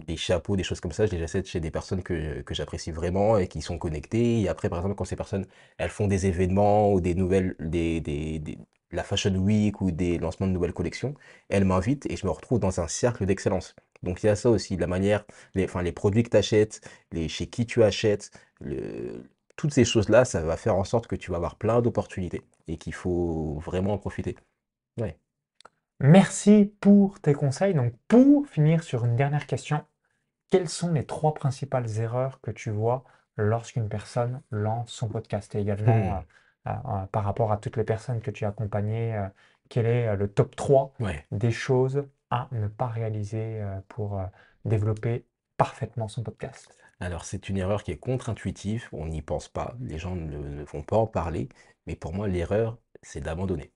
des chapeaux, des choses comme ça, je les achète chez des personnes que, que j'apprécie vraiment et qui sont connectées. Et après, par exemple, quand ces personnes, elles font des événements ou des nouvelles, des, des, des- la Fashion Week ou des lancements de nouvelles collections, elles m'invitent et je me retrouve dans un cercle d'excellence. Donc il y a ça aussi, la manière, les, enfin, les produits que tu achètes, les, chez qui tu achètes, le, toutes ces choses-là, ça va faire en sorte que tu vas avoir plein d'opportunités et qu'il faut vraiment en profiter. Ouais. Merci pour tes conseils. Donc, pour finir sur une dernière question, quelles sont les trois principales erreurs que tu vois lorsqu'une personne lance son podcast? Et également, Hmm. euh, euh, euh, par rapport à toutes les personnes que tu as accompagnées, euh, quel est le top 3 Ouais. des choses à ne pas réaliser euh, pour euh, développer parfaitement son podcast? Alors, c'est une erreur qui est contre-intuitive, on n'y pense pas, les gens ne, vont pas en parler, mais pour moi, l'erreur, c'est d'abandonner.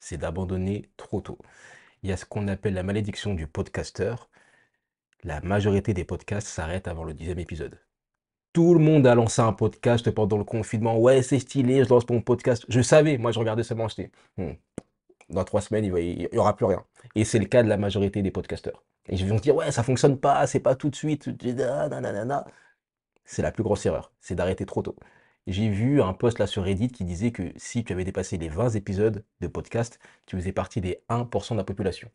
C'est d'abandonner trop tôt. Il y a ce qu'on appelle la malédiction du podcasteur. La majorité des podcasts s'arrêtent avant le dixième épisode. Tout le monde a lancé un podcast pendant le confinement. Ouais, c'est stylé, je lance mon podcast. Je savais, moi je regardais seulement, Hmm, dans trois semaines, il va- il y aura plus rien. Et c'est le cas de la majorité des podcasteurs. Ils vont se dire, ouais, ça fonctionne pas, c'est pas tout de suite. nanana. C'est la plus grosse erreur, c'est d'arrêter trop tôt. J'ai vu un post là sur Reddit qui disait que si tu avais dépassé les 20 épisodes de podcast, tu faisais partie des 1% de la population.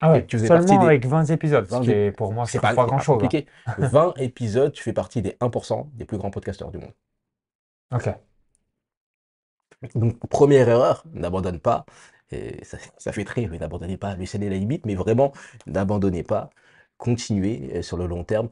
Ah ouais, tu faisais partie seulement des avec 20 épisodes, ce 20 qui est pour moi, C'est pas, pas grand-chose. hein. compliqué. 20 épisodes, tu fais partie des 1% des plus grands podcasteurs du monde. Ok. Donc, première erreur, n'abandonne pas. Ça, fait très, mais n'abandonnez pas, laissez la limite, mais vraiment, n'abandonnez pas. Continuez euh, sur le long terme.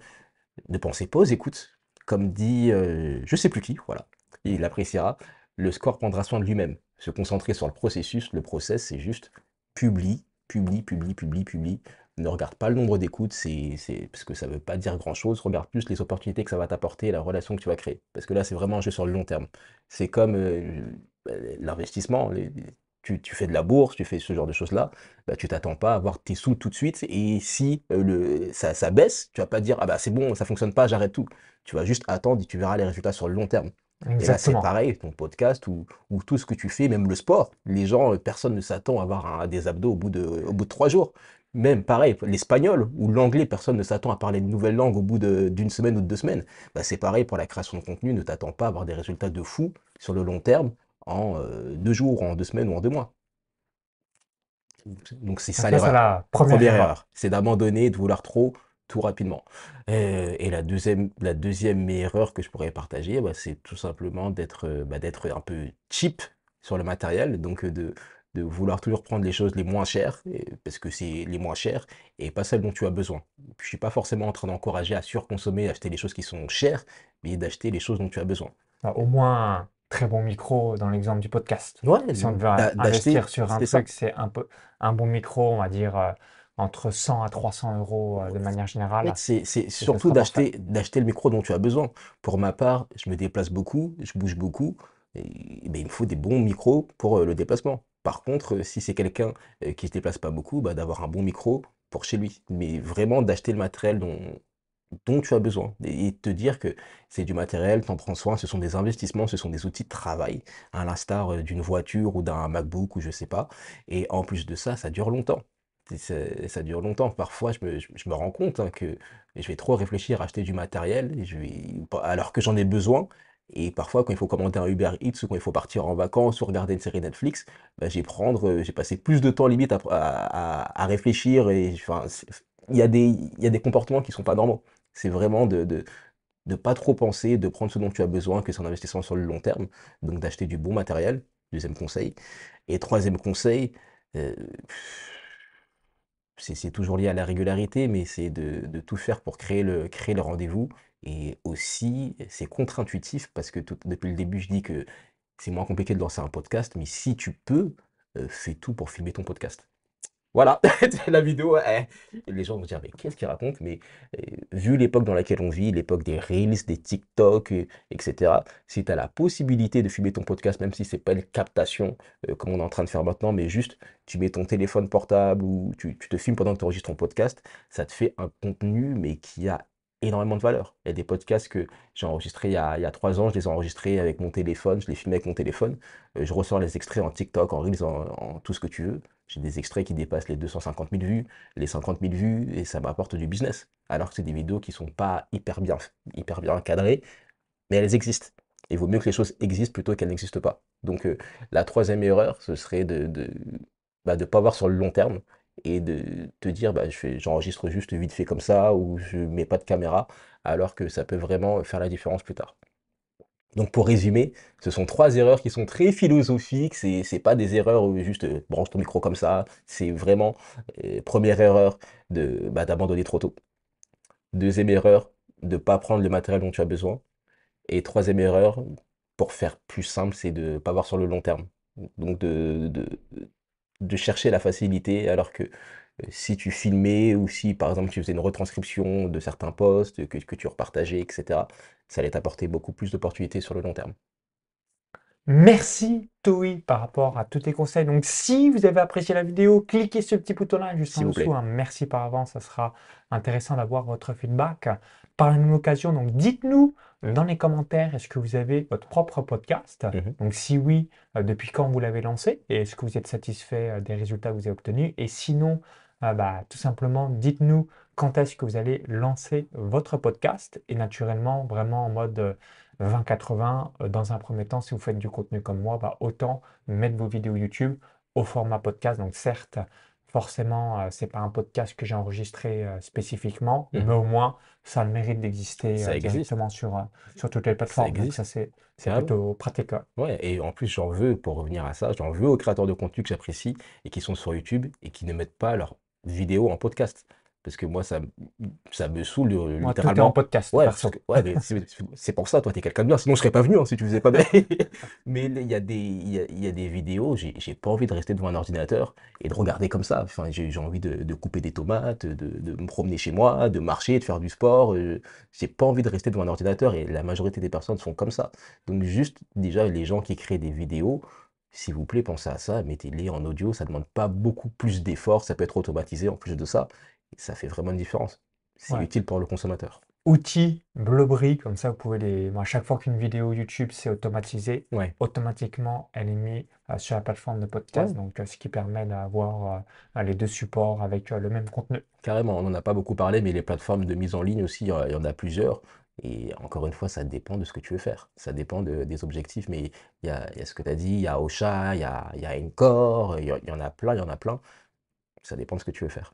Ne pensez pas aux écoutes. Comme dit, euh, je sais plus qui, voilà, il appréciera. Le score prendra soin de lui-même. Se concentrer sur le processus, le process, c'est juste publie, publie, publie, publie, publie. Ne regarde pas le nombre d'écoutes, c'est, c'est, parce que ça veut pas dire grand-chose. Regarde plus les opportunités que ça va t'apporter la relation que tu vas créer. Parce que là, c'est vraiment un jeu sur le long terme. C'est comme euh, euh, l'investissement. les- tu, tu fais de la bourse, tu fais ce genre de choses-là, bah, tu t'attends pas à avoir tes sous tout de suite. Et si euh, le, ça, ça baisse, tu vas pas dire, ah bah c'est bon, ça fonctionne pas, j'arrête tout. Tu vas juste attendre et tu verras les résultats sur le long terme. Et là, c'est Exactement. pareil, ton podcast ou, ou tout ce que tu fais, même le sport. Les gens, euh, personne ne s'attend à avoir un- des abdos au bout de, au bout de trois jours. Même pareil, l'espagnol ou l'anglais, personne ne s'attend à parler une nouvelle langue au bout de- d'une semaine ou de deux semaines. Bah, c'est pareil pour la création de contenu, ne t'attends pas à avoir des résultats de fou sur le long terme en euh, deux jours, en deux semaines ou en deux mois. Donc c'est ça l'erreur. la première Première erreur. erreur, c'est d'abandonner, de vouloir trop, tout rapidement. Euh, et la deuxième, la deuxième erreur que je pourrais partager, bah, c'est tout simplement d'être euh, bah, d'être un peu cheap sur le matériel, donc de, de vouloir toujours prendre les choses les moins chères, parce que c'est les moins chères, et pas celles dont tu as besoin. Je suis pas forcément en train d'encourager à surconsommer, acheter les choses qui sont chères, mais d'acheter les choses dont tu as besoin. Au moins très bon micro dans l'exemple du podcast. Ouais, Si on d'acheter, investir sur un truc, c'est un peu un bon micro, on va dire euh, entre 100 à 300 euros euh, de manière générale. c'est surtout d'acheter d'acheter le micro dont tu as besoin. Pour ma part, je me déplace beaucoup, je bouge beaucoup, et, il me faut des bons micros pour euh, le déplacement. Par contre, si c'est quelqu'un qui se déplace pas beaucoup, bah, d'avoir un bon micro pour chez lui. Mais vraiment d'acheter le matériel dont, dont tu as besoin et te dire que c'est du matériel, t'en prends soin, ce sont des investissements, ce sont des outils de travail, à l'instar euh, d'une voiture ou d'un MacBook ou je sais pas. Et en plus de ça, ça dure longtemps. Ça, dure longtemps. Parfois, je me, je- me rends compte hein, que je vais trop réfléchir à acheter du matériel alors que j'en ai besoin. Et parfois, quand il faut commander un Uber Eats ou quand il faut partir en vacances ou regarder une série Netflix, bah, j'ai prendre, euh, j'ai passé plus de temps limite à, à- réfléchir il y a des, y a des comportements qui sont pas normaux. C'est vraiment de, de, pas trop penser, de prendre ce dont tu as besoin, que c'est un investissement sur le long terme, donc d'acheter du bon matériel, deuxième conseil. Et troisième conseil, euh, c'est toujours lié à la régularité, mais c'est de, tout faire pour créer le, rendez-vous. Et aussi, c'est contre-intuitif parce que depuis le début, je dis que c'est moins compliqué de lancer un podcast, mais si tu peux, euh, fais tout pour filmer ton podcast. Voilà, la vidéo, eh, les gens vont dire, mais qu'est-ce qu'il raconte? Mais euh, vu l'époque dans laquelle on vit, l'époque des Reels, des TikTok, euh, etc., si tu as la possibilité de filmer ton podcast, même si c'est pas une captation euh, comme on est en train de faire maintenant, mais juste tu mets ton téléphone portable ou tu te filmes pendant que tu enregistres ton podcast, ça te fait un contenu, mais qui a énormément de valeur. Il y a des podcasts que j'ai enregistrés il y a, trois ans, je les ai enregistrés avec mon téléphone, je les filmais avec mon téléphone. Euh, je ressors les extraits en TikTok, en Reels, en, tout ce que tu veux. J'ai des extraits qui dépassent les 250 000 vues, les 50 000 vues, et ça m'apporte du business. Alors que c'est des vidéos qui sont pas hyper bien, hyper bien cadrées, mais elles existent. Il vaut mieux que les choses existent plutôt qu'elles n'existent pas. Donc euh, la troisième erreur, ce serait de de, bah, de pas voir sur le long terme et de te dire bah, j'enregistre juste vite fait comme ça ou je mets pas de caméra, alors que ça peut vraiment faire la différence plus tard. Donc pour résumer, ce sont trois erreurs qui sont très philosophiques, c'est c'est pas des erreurs où juste euh, branche ton micro comme ça, c'est vraiment euh, première erreur de bah, d'abandonner trop tôt. Deuxième erreur, de pas prendre le matériel dont tu as besoin. Et troisième erreur, pour faire plus simple, c'est de pas voir sur le long terme. Donc de, de chercher la facilité, alors que euh, si tu filmais ou si par exemple tu faisais une retranscription de certains posts que, que tu repartageais, etc., ça allait t'apporter beaucoup plus d'opportunités sur le long terme. Merci Toi par rapport à tous tes conseils. Donc si vous avez apprécié la vidéo, cliquez sur le petit bouton-là juste en dessous. un merci par avance, ça sera intéressant d'avoir votre feedback. Par la même occasion, donc dites-nous dans les commentaires, est-ce que vous avez votre propre podcast? Mhm. Donc si oui, euh, depuis quand vous l'avez lancé? Et est-ce que vous êtes satisfait euh, des résultats que vous avez obtenus? Et sinon, euh, bah, tout simplement, dites-nous quand est-ce que vous allez lancer votre podcast et naturellement, vraiment en mode 20-80, euh, dans un premier temps, si vous faites du contenu comme moi, bah, autant mettre vos vidéos YouTube au format podcast. Donc certes, forcément, euh, c'est pas un podcast que j'ai enregistré euh, spécifiquement, Mhm. mais au moins, ça a le mérite d'exister euh, directement sur, euh, sur toutes les Ça plateformes. Donc ça, c'est plutôt pratique. Ouais, et en plus, j'en veux, pour revenir à ça, j'en veux aux créateurs de contenu que j'apprécie et qui sont sur YouTube et qui ne mettent pas leurs vidéos en podcast. Parce que moi, ça, ça me saoule euh, Moi, tout est en littéralement. podcast, Ouais, c'est pour ça, toi, t'es quelqu'un de bien. Sinon, je serais pas venu hein, si tu faisais pas bien. Mais il y a des, il y a, y a des vidéos, j'ai pas envie de rester devant un ordinateur et de regarder comme ça. Enfin, j'ai envie de, de couper des tomates, de, de me promener chez moi, de marcher, de faire du sport. euh, J'ai pas envie de rester devant un ordinateur et la majorité des personnes sont comme ça. Donc, juste, déjà, les gens qui créent des vidéos, s'il vous plaît, pensez à ça, mettez-les en audio, ça demande pas beaucoup plus d'efforts, ça peut être automatisé en plus de ça, ça fait vraiment une différence. C'est Ouais. utile pour le consommateur. Outils, Blobry, comme ça vous pouvez les. À chaque fois qu'une vidéo YouTube c'est automatisé, Ouais, automatiquement elle est mise euh, sur la plateforme de podcast, Ouais. donc euh, ce qui permet d'avoir euh, les deux supports avec le même contenu. carrément, on n'en a pas beaucoup parlé, mais les plateformes de mise en ligne aussi, il y en a plusieurs. Et encore une fois, ça dépend de ce que tu veux faire. Ça dépend de- des objectifs. Mais il y a, il y a ce que tu as dit, il y a Ocha, il y a, y a Encore, il y, a- il y en a plein, il y en a plein. Ça dépend de ce que tu veux faire.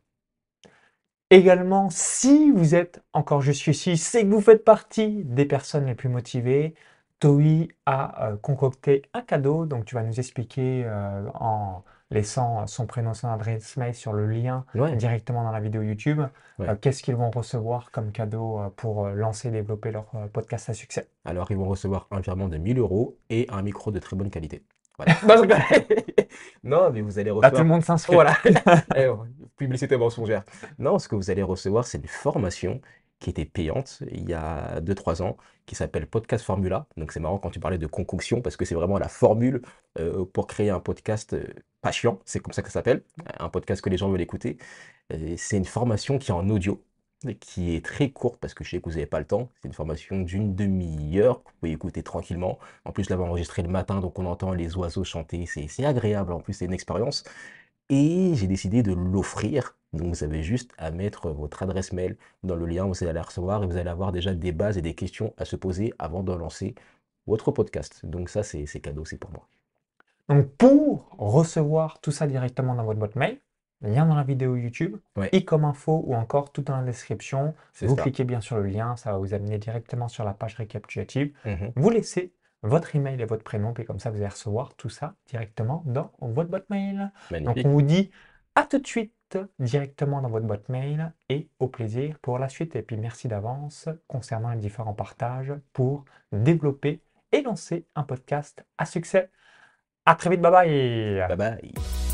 Également, si vous êtes encore juste ici, c'est que vous faites partie des personnes les plus motivées. Toi a euh, concocté un cadeau, donc tu vas nous expliquer euh, en laissant son prénom, son adresse mail sur le lien Ouais, directement dans la vidéo YouTube, ouais. euh, qu'est-ce qu'ils vont recevoir comme cadeau pour lancer et développer leur podcast à succès? Alors, ils vont recevoir un virement de 1000 euros et un micro de très bonne qualité. Voilà. Non, mais vous allez Là, tout le recevoir. monde s'inscrit. Voilà. Eh, Publicité mensongère. Non, ce que vous allez recevoir, c'est une formation qui était payante il y a 2-3 ans, qui s'appelle Podcast Formula. Donc c'est marrant quand tu parlais de concoction, parce que c'est vraiment la formule euh, pour créer un podcast euh, pas chiant, c'est comme ça que ça s'appelle, un podcast que les gens veulent écouter. Euh, c'est une formation qui est en audio, qui est très courte, parce que je sais que vous n'avez pas le temps. C'est une formation d'une demi-heure, que vous pouvez écouter tranquillement. En plus, je l'avais enregistré le matin, donc on entend les oiseaux chanter, c'est agréable, en plus c'est une expérience. Et j'ai décidé de l'offrir. Donc vous avez juste à mettre votre adresse mail dans le lien, vous allez la recevoir et vous allez avoir déjà des bases et des questions à se poser avant de lancer votre podcast. Donc ça, c'est cadeau, c'est pour moi. Donc pour recevoir tout ça directement dans votre boîte mail, lien dans la vidéo YouTube, Ouais. i comme info ou encore tout dans la description. Vous ça. cliquez bien sur le lien, ça va vous amener directement sur la page récapitulative. Mhm. Vous laissez votre email et votre prénom, puis comme ça, vous allez recevoir tout ça directement dans votre boîte mail. Donc, on vous dit à tout de suite directement dans votre boîte mail et au plaisir pour la suite. Et puis, merci d'avance concernant les différents partages pour développer et lancer un podcast à succès. À très vite, bye bye. Bye bye.